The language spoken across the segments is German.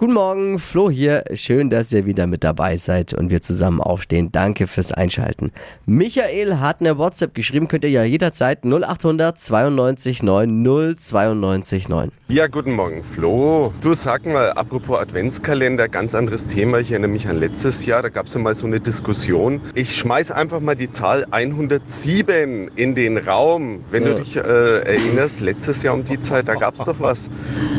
Guten Morgen, Flo hier. Schön, dass ihr wieder mit dabei seid und wir zusammen aufstehen. Danke fürs Einschalten. Michael hat eine WhatsApp geschrieben, könnt ihr ja jederzeit 0800 92 9 092 9. Ja, guten Morgen, Flo. Du sag mal, apropos Adventskalender, ganz anderes Thema. Ich erinnere mich an letztes Jahr, da gab es ja mal so eine Diskussion. Ich schmeiß einfach mal die Zahl 107 in den Raum. Wenn Ja. du dich äh, erinnerst, letztes Jahr um die Zeit, da gab es doch was.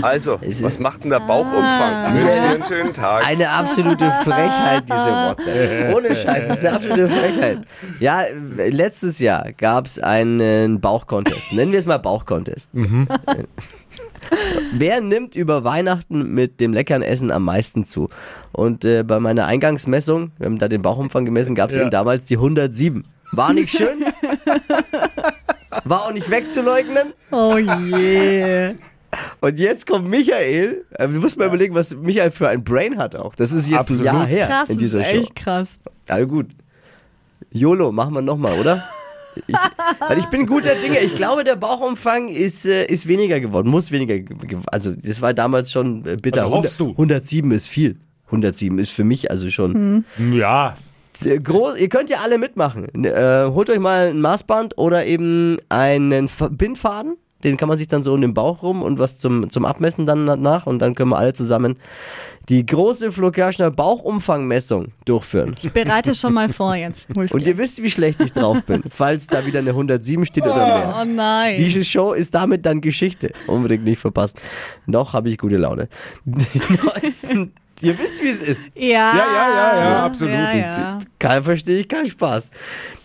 Also, was macht denn der Bauchumfang? Wünsch dir einen schönen Tag. Eine absolute Frechheit, diese WhatsApp. Ohne Scheiß, das ist eine absolute Frechheit. Ja, letztes Jahr gab es einen Bauchcontest. Nennen wir es mal Bauchcontest. Wer nimmt über Weihnachten mit dem leckeren Essen am meisten zu? Und äh, bei meiner Eingangsmessung, wir haben da den Bauchumfang gemessen, gab es Ja. eben damals die 107. War nicht schön? War auch nicht wegzuleugnen. Oh je. Und jetzt kommt Michael. Äh, Du musst mal überlegen, was Michael für ein Brain hat auch. Das ist jetzt Absolut. ein Jahr her Krass, in das dieser ist Show. echt krass. Also gut. YOLO, machen wir nochmal, oder? Ich, weil ich bin guter Dinge. Ich glaube, der Bauchumfang ist, äh, ist weniger geworden, muss weniger. ge- ge- Also, das war damals schon äh, bitter. Also hoffst du? 107 ist viel. 107 ist für mich also schon Ja, sehr groß. Ihr könnt ja alle mitmachen. Äh, holt euch mal ein Maßband oder eben einen Bindfaden. Den kann man sich dann so in den Bauch rum und was zum, zum Abmessen dann nach. Und dann können wir alle zusammen die große Flo Kerschner Bauchumfangmessung durchführen. Ich bereite schon mal vor jetzt. Hol's Und ihr wisst, wie schlecht ich drauf bin, falls da wieder eine 107 steht oder mehr. Oh nein. Diese Show ist damit dann Geschichte. Unbedingt nicht verpasst. Noch habe ich gute Laune. Die neuesten, ihr wisst, wie es ist. ja. Ja, ja, ja, ja, absolut. Ja, ja. Kein verstehe ich, kein Spaß.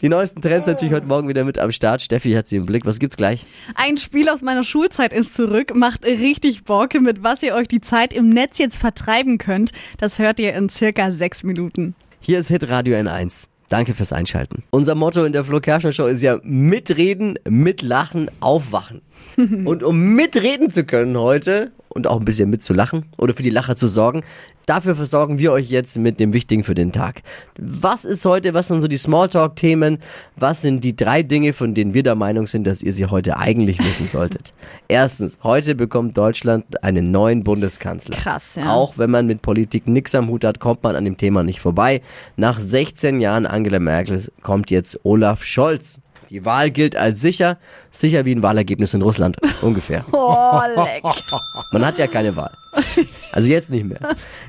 Die neuesten Trends natürlich heute Morgen wieder mit am Start. Steffi hat sie im Blick. Was gibt's gleich? Ein Spiel aus meiner Schulzeit ist zurück, macht richtig Bock, mit was ihr euch die Zeit im Netz jetzt vertreiben könnt. Das hört ihr in circa sechs Minuten. Hier ist Hitradio N1. Danke fürs Einschalten. Unser Motto in der Flo Kerschner Show ist ja mitreden, mitlachen, aufwachen. Und um mitreden zu können heute und auch ein bisschen mitzulachen oder für die Lacher zu sorgen, dafür versorgen wir euch jetzt mit dem Wichtigen für den Tag. Was ist heute, was sind so die Smalltalk-Themen? Was sind die drei Dinge, von denen wir der Meinung sind, dass ihr sie heute eigentlich wissen solltet? Erstens, heute bekommt Deutschland einen neuen Bundeskanzler. Krass, ja. Auch wenn man mit Politik nix am Hut hat, kommt man an dem Thema nicht vorbei. Nach 16 Jahren Angela Merkel kommt jetzt Olaf Scholz. Die Wahl gilt als sicher, sicher wie ein Wahlergebnis in Russland, ungefähr. Oh, leck. Man hat ja keine Wahl. Also jetzt nicht mehr.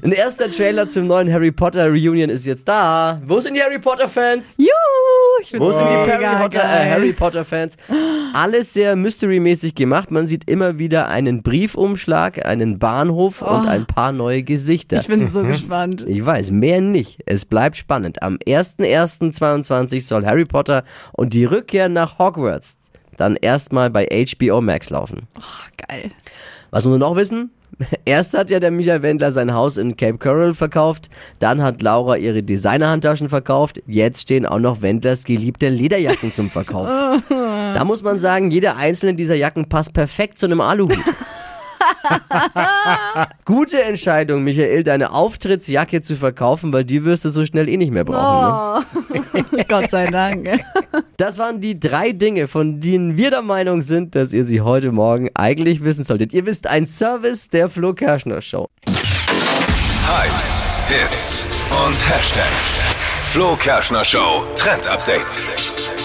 Ein erster Trailer zum neuen Harry Potter Reunion ist jetzt da. Wo sind die Harry Potter Fans? Juhu, ich bin Wo sind die Harry Potter, äh. Harry Potter Fans? Alles sehr mystery-mäßig gemacht. Man sieht immer wieder einen Briefumschlag, einen Bahnhof und ein paar neue Gesichter. Oh. Ich bin so gespannt. Ich weiß, mehr nicht. Es bleibt spannend. Am 01.01.22 soll Harry Potter und die Rückkehr nach Hogwarts dann erstmal bei HBO Max laufen. Oh, geil. Was muss man noch wissen? Erst hat ja der Michael Wendler sein Haus in Cape Coral verkauft, dann hat Laura ihre Designerhandtaschen verkauft, jetzt stehen auch noch Wendlers geliebte Lederjacken zum Verkauf. Da muss man sagen, jede einzelne dieser Jacken passt perfekt zu einem Aluhut. Gute Entscheidung, Michael, deine Auftrittsjacke zu verkaufen, weil die wirst du so schnell eh nicht mehr brauchen. Ne? Oh. Gott sei Dank. Das waren die drei Dinge, von denen wir der Meinung sind, dass ihr sie heute Morgen eigentlich wissen solltet. Ihr wisst, ein Service der Flo Kerschner Show. Hypes, Hits und Hashtags. Flo Kerschner Show Trend Update.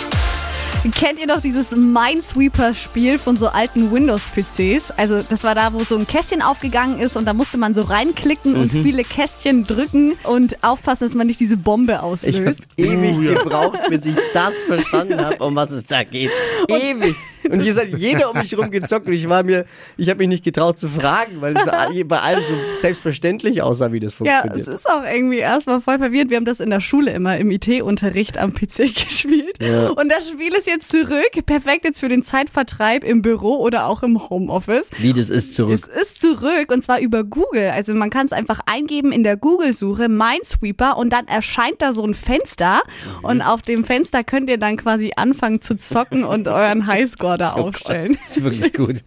Kennt ihr noch dieses Minesweeper-Spiel von so alten Windows-PCs? Also das war da, wo so ein Kästchen aufgegangen ist und da musste man so reinklicken und Mhm. viele Kästchen drücken und aufpassen, dass man nicht diese Bombe Ich habe auslöst. ewig gebraucht, bis ich das verstanden habe, um was es da geht. ewig. Und hier hat jeder um mich rum gezockt und ich war mir, ich habe mich nicht getraut zu fragen, weil es bei allen so selbstverständlich aussah, wie das Ja, funktioniert. es ist auch irgendwie erstmal voll verwirrend. Wir haben das in der Schule immer im IT-Unterricht am PC gespielt. Ja. Und das Spiel ist jetzt zurück. Perfekt jetzt für den Zeitvertreib im Büro oder auch im Homeoffice. wie das ist zurück. Es ist zurück und zwar über Google. Also man kann es einfach eingeben in der Google-Suche Minesweeper und dann erscheint da so ein Fenster und auf dem Fenster könnt ihr dann quasi anfangen zu zocken und euren Highscore da aufstellen. Das ist wirklich gut.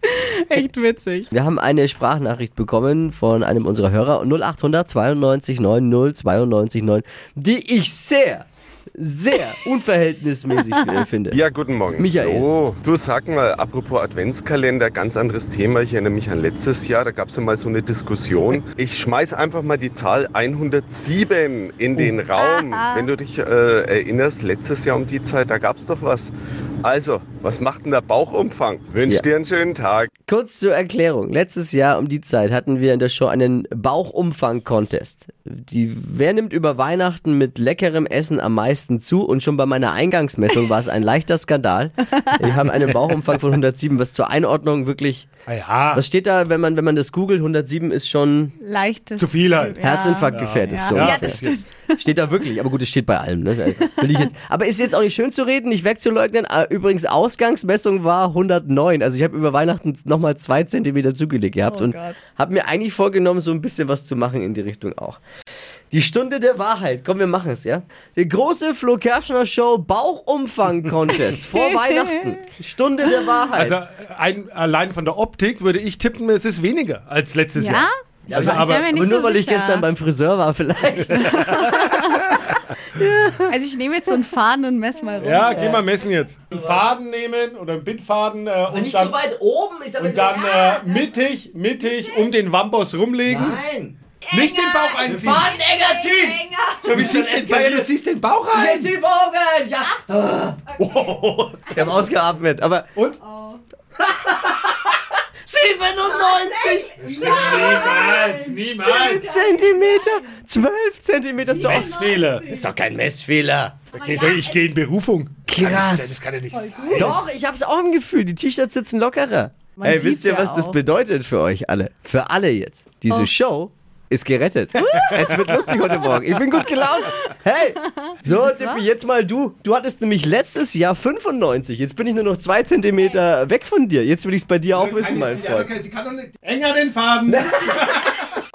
Echt witzig. Wir haben eine Sprachnachricht bekommen von einem unserer Hörer 0800 92 90 92 9, die ich sehr, sehr unverhältnismäßig finde. Ja, guten Morgen. Michael. Oh, du sag mal, apropos Adventskalender, ganz anderes Thema. Ich erinnere mich an letztes Jahr, da gab es ja mal so eine Diskussion. Ich schmeiß einfach mal die Zahl 107 in den Raum. Wenn du dich äh, erinnerst, letztes Jahr um die Zeit, da gab es doch was. Also, was macht denn der Bauchumfang? Wünsch Ja. dir einen schönen Tag. Kurz zur Erklärung. Letztes Jahr um die Zeit hatten wir in der Show einen Bauchumfang-Contest. Die, wer nimmt über Weihnachten mit leckerem Essen am meisten zu? Und schon bei meiner Eingangsmessung war es ein leichter Skandal. Wir haben einen Bauchumfang von 107, was zur Einordnung wirklich. Ah ja, Was steht da, wenn man, wenn man das googelt? 107 ist schon Leichtes. zu viel halt. Herzinfarkt gefährdet. Ja. So Ja, das stimmt. Steht da wirklich, aber gut, es steht bei allem. Ne? Will ich jetzt, aber ist jetzt auch nicht schön zu reden, nicht wegzuleugnen. Äh, Übrigens, Ausgangsmessung war 109. Also ich habe über Weihnachten nochmal zwei Zentimeter zugelegt gehabt Oh und habe mir eigentlich vorgenommen, so ein bisschen was zu machen in die Richtung auch. Die Stunde der Wahrheit. Komm, wir machen es, ja? Die große Flo Kerschner Show Bauchumfang-Contest vor Weihnachten. Stunde der Wahrheit. Also ein, allein von der Optik würde ich tippen, es ist weniger als letztes Ja? Jahr. Ja, Also, aber, aber, nicht aber nur so weil ich sicher. gestern beim Friseur war, vielleicht. Also ich nehme jetzt so einen Faden und mess mal rum. ja, geh mal messen jetzt. Einen Faden nehmen oder einen Bindfaden äh, und dann, oben. Ich und dann äh, mittig, mittig um den Wamboss rumlegen. Nein. Nicht den Bauch einziehen. enger ziehen. Du ziehst, den, Bauch- du ziehst den Bauch rein. Jetzt die Bogen! Ja! Ich habe ausgeatmet, aber. Und? 97! Niemals, niemals. Zentimeter! 12 Zentimeter zu. Messfehler. Ist doch kein Messfehler. Okay, doch, ich gehe in Berufung. Krass. Das kann ja nicht sein. Doch, ich hab's auch im Gefühl. Die T-Shirts sitzen lockerer. Man Ey, wisst ihr, ja was das auch. bedeutet für euch alle? Für alle jetzt. Diese Oh. Show ist gerettet. es wird lustig heute Morgen. Ich bin gut gelaunt. Hey, so, Dippi, jetzt mal du. Du hattest nämlich letztes Jahr 95. Jetzt bin ich nur noch zwei Zentimeter weg von dir. Jetzt will ich's bei dir auch wissen, mein Freund. Sie kann doch nicht. Enger den Faden.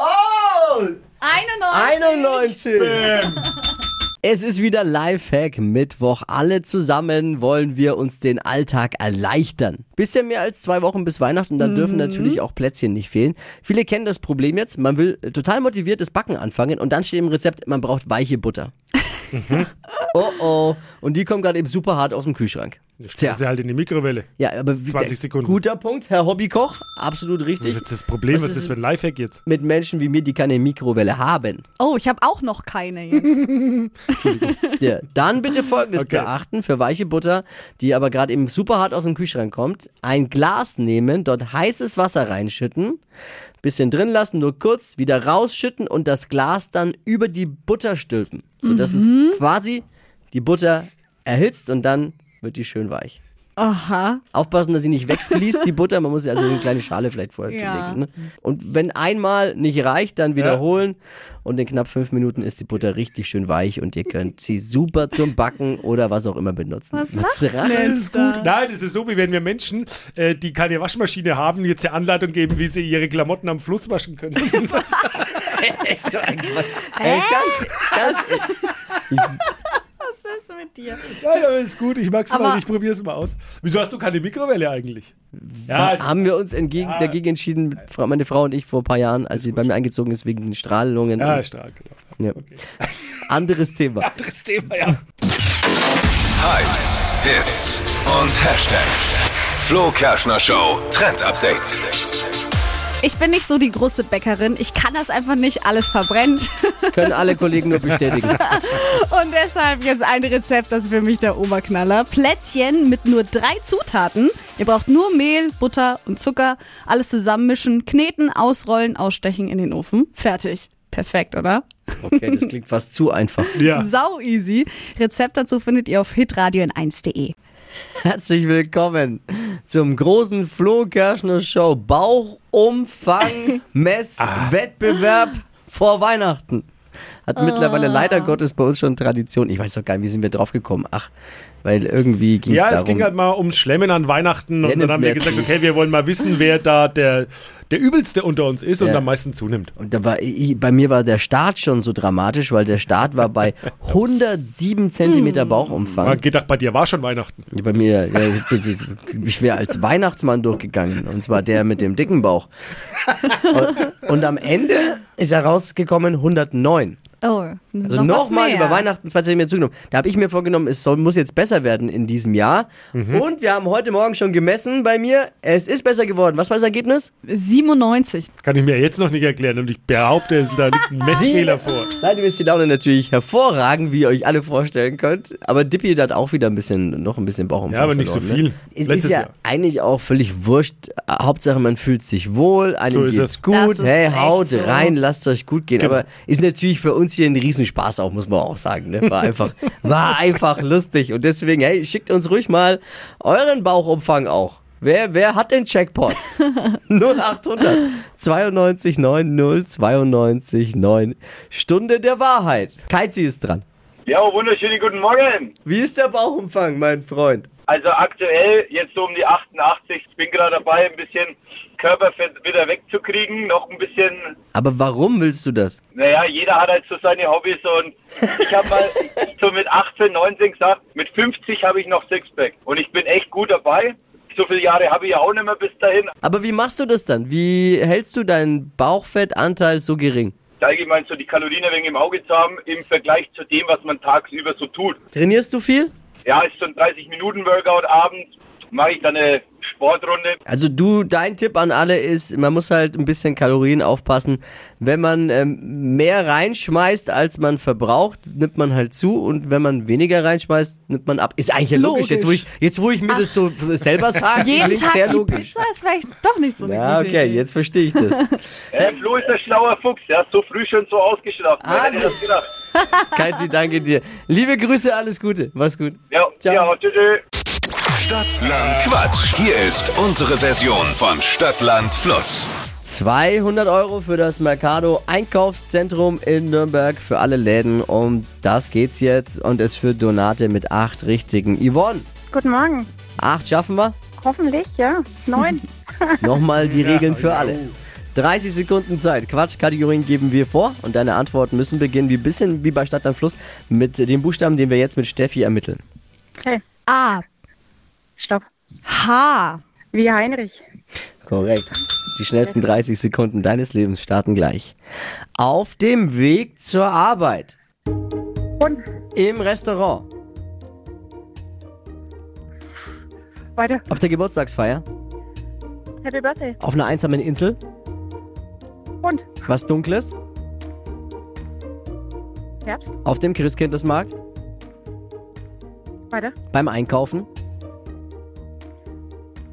Oh! 91. 91! Es ist wieder Lifehack Mittwoch. Alle zusammen wollen wir uns den Alltag erleichtern. Bisschen mehr als zwei Wochen bis Weihnachten, dann dürfen natürlich auch Plätzchen nicht fehlen. Viele kennen das Problem jetzt. Man will total motiviertes Backen anfangen und dann steht im Rezept, man braucht weiche Butter. oh oh. Und die kommt gerade eben super hart aus dem Kühlschrank. Tja. Sie halt in die Mikrowelle. Ja, aber wie- 20 Sekunden. guter Punkt, Herr Hobbykoch. Absolut Das richtig. ist das Problem, Was was, ist das für ein Lifehack jetzt? Mit Menschen wie mir, die keine Mikrowelle haben. Oh, ich habe auch noch keine jetzt. Ja, dann bitte folgendes Okay. beachten für weiche Butter, die aber gerade eben super hart aus dem Kühlschrank kommt. Ein Glas nehmen, dort heißes Wasser reinschütten, bisschen drin lassen, nur kurz, wieder rausschütten und das Glas dann über die Butter stülpen. Sodass es quasi die Butter erhitzt und dann wird die schön weich. Aha. Aufpassen, dass sie nicht wegfließt, die Butter. Man muss sie also in eine kleine Schale vielleicht vorher Ja. legen. Ne? Und wenn einmal nicht reicht, dann wiederholen. Und in knapp fünf Minuten ist die Butter richtig schön weich und ihr könnt sie super zum Backen oder was auch immer benutzen. Was denn ist da? gut. Nein, das ist so, wie wenn wir Menschen, äh, die keine Waschmaschine haben, jetzt eine Anleitung geben, wie sie ihre Klamotten am Fluss waschen können. Echt so ein Quatsch. Ey, ganz, ganz, Was mit dir? Nein, aber ist gut, ich mag's Aber- mal, ich probier's mal aus. Wieso hast du keine Mikrowelle eigentlich? Ja, es- haben wir uns entgegen, dagegen entschieden, meine Frau und ich vor ein paar Jahren, als sie bei mir eingezogen ist wegen den Strahlungen. ja stark. Genau. ja. Anderes Thema. Anderes Thema, ja. Hypes, Hits und Hashtags. Flo Kerschner Show Trend Update. Ich bin nicht so die große Bäckerin. Ich kann das einfach nicht. Alles verbrennt. Können alle Kollegen nur bestätigen. Und deshalb jetzt ein Rezept, das ist für mich der Oberknaller. Plätzchen mit nur drei Zutaten. Ihr braucht nur Mehl, Butter und Zucker. Alles zusammenmischen, kneten, ausrollen, ausstechen in den Ofen. Fertig. Perfekt, oder? Okay, das klingt fast zu einfach. Ja. Sau easy. Rezept dazu findet ihr auf hitradio in 1.de. Herzlich willkommen zum großen Flo Kerschner Show Bauchumfang Messwettbewerb vor Weihnachten. Hat mittlerweile leider Gottes bei uns schon Tradition. Ich weiß doch gar nicht, wie sind wir drauf gekommen? Ach, weil irgendwie ging es Ja, darum. es ging halt mal ums Schlemmen an Weihnachten und dann haben wir gesagt, zu? okay, wir wollen mal wissen, wer da der, der Übelste unter uns ist und Ja. am meisten zunimmt. und da war, ich- bei mir war der Start schon so dramatisch, weil der Start war bei 107 Zentimeter Bauchumfang. Man hat gedacht, bei dir war schon Weihnachten. Bei mir, ja, ich- wäre als Weihnachtsmann durchgegangen. Und zwar der mit dem dicken Bauch. Und, und am Ende ist er rausgekommen 109. Oh. Also Noch was nochmal mehr. über Weihnachten zwei Zentimeter zugenommen. Da habe ich mir vorgenommen, es soll, muss jetzt besser werden in diesem Jahr. Mhm. Und wir haben heute Morgen schon gemessen bei mir. Es ist besser geworden. Was war das Ergebnis? 97. Kann ich mir jetzt noch nicht erklären und ich behaupte, es da liegt ein Messfehler vor. Seitdem ist die Laune natürlich hervorragend, wie ihr euch alle vorstellen könnt. Aber Dippy hat auch wieder ein bisschen, noch ein bisschen Bauchumfang Ja, aber nicht so verloren, viel. Ne? Es Letztes ist ja Jahr. eigentlich auch völlig wurscht. Hauptsache, man fühlt sich wohl, einem So ist geht's es. gut. Hey, haut so. rein, lasst euch gut gehen. Genau. Aber ist natürlich für uns hier ein Riesenspaß auch, muss man auch sagen. Ne? War einfach, war einfach lustig. Und deswegen, hey, schickt uns ruhig mal euren Bauchumfang auch. Wer, wer hat den Checkpot? 0800 92 90 92 9. Stunde der Wahrheit. Keizi ist dran. Ja, wunderschönen guten Morgen. Wie ist der Bauchumfang, mein Freund? Also aktuell jetzt so um die 88. Ich bin gerade dabei, ein bisschen Körperfett wieder wegzukriegen. Noch ein bisschen, Aber warum willst du das? naja, jeder hat halt so seine Hobbys und ich habe mal so mit 18, 19 gesagt, mit 50 habe ich noch Sixpack. Und ich bin echt gut dabei. So viele Jahre habe ich ja auch nicht mehr bis dahin. Aber wie machst du das dann? Wie hältst du deinen Bauchfettanteil so gering? Allgemein so die Kalorien ein wenig im Auge zu haben im Vergleich zu dem, was man tagsüber so tut. Trainierst du viel? Ja, ist so ein 30-Minuten-Workout abends. Mache ich dann eine Sportrunde. Also du, dein Tipp an alle ist, man muss halt ein bisschen Kalorien aufpassen. Wenn man ähm, mehr reinschmeißt, als man verbraucht, nimmt man halt zu und wenn man weniger reinschmeißt, nimmt man ab. Ist eigentlich ja logisch. Logisch. Jetzt, wo ich, jetzt, wo ich mir das so selber sage, Jeden Tag sehr die logisch. Pizza ist vielleicht doch nicht so eine Ja, okay, Idee. jetzt verstehe ich das. Äh, Flo ist ein schlauer Fuchs, der hat so früh schon so ausgeschlafen. Wer hätte das gedacht? Keinzi, danke dir. Liebe Grüße, alles Gute. Mach's gut. Ja, Ciao. ja, tschüss. Stadtland Quatsch. Hier ist unsere Version von Stadtland Fluss. 200 Euro für das Mercado Einkaufszentrum in Nürnberg für alle Läden. Um das geht's jetzt und es für Donate mit acht richtigen. Yvonne, Guten Morgen. acht schaffen wir? Hoffentlich, ja. Neun. Nochmal die Regeln für alle. 30 Sekunden Zeit. Quatschkategorien geben wir vor und deine Antworten müssen beginnen, wie bisschen wie bei Stadt am Fluss, mit dem Buchstaben, den wir jetzt mit Steffi ermitteln. Okay, A. stopp. H. Wie Heinrich. Korrekt. Die schnellsten 30 Sekunden deines Lebens starten gleich. Auf dem Weg zur Arbeit. Und Im Restaurant. weiter. Auf der Geburtstagsfeier. Happy Birthday. Auf einer einsamen Insel. Und Was Dunkles. Herbst. Auf dem Christkindlesmarkt. Weiter. Beim Einkaufen.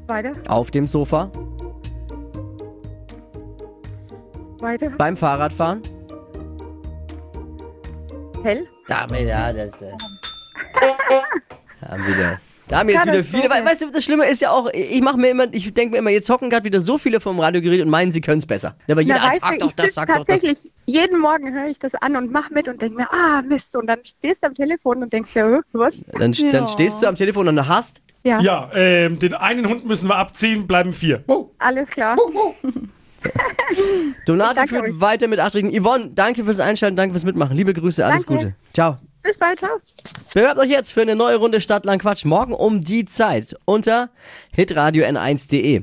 Weiter. Auf dem Sofa. Weiter. Beim Fahrradfahren. Hell. Damit, ja, das, das. Da haben wieder. Da haben jetzt wieder viele. we- Weißt du, das Schlimme ist ja auch, ich mache mir immer, ich denke mir immer, jetzt hocken gerade wieder so viele vom Radiogerät und meinen, sie können es besser. Aber jeder Na, sagt du, doch ich das, sagt doch das. tatsächlich, jeden Morgen höre ich das an und mach mit und denke mir, ah, Mist. Und dann stehst du am Telefon und denkst dir, "Hä, was? Dann, Ja. dann stehst du am Telefon und hast. Ja, Ja, ähm, den einen Hund müssen wir abziehen, bleiben vier. alles klar. Donate danke führt euch. weiter mit acht Richtigen. Yvonne, danke fürs Einschalten, danke fürs Mitmachen. Liebe Grüße, alles Danke. Gute. Ciao. Bis bald, ciao. Bewerbt euch jetzt für eine neue Runde Stadtland Quatsch morgen um die Zeit unter hitradio n1.de.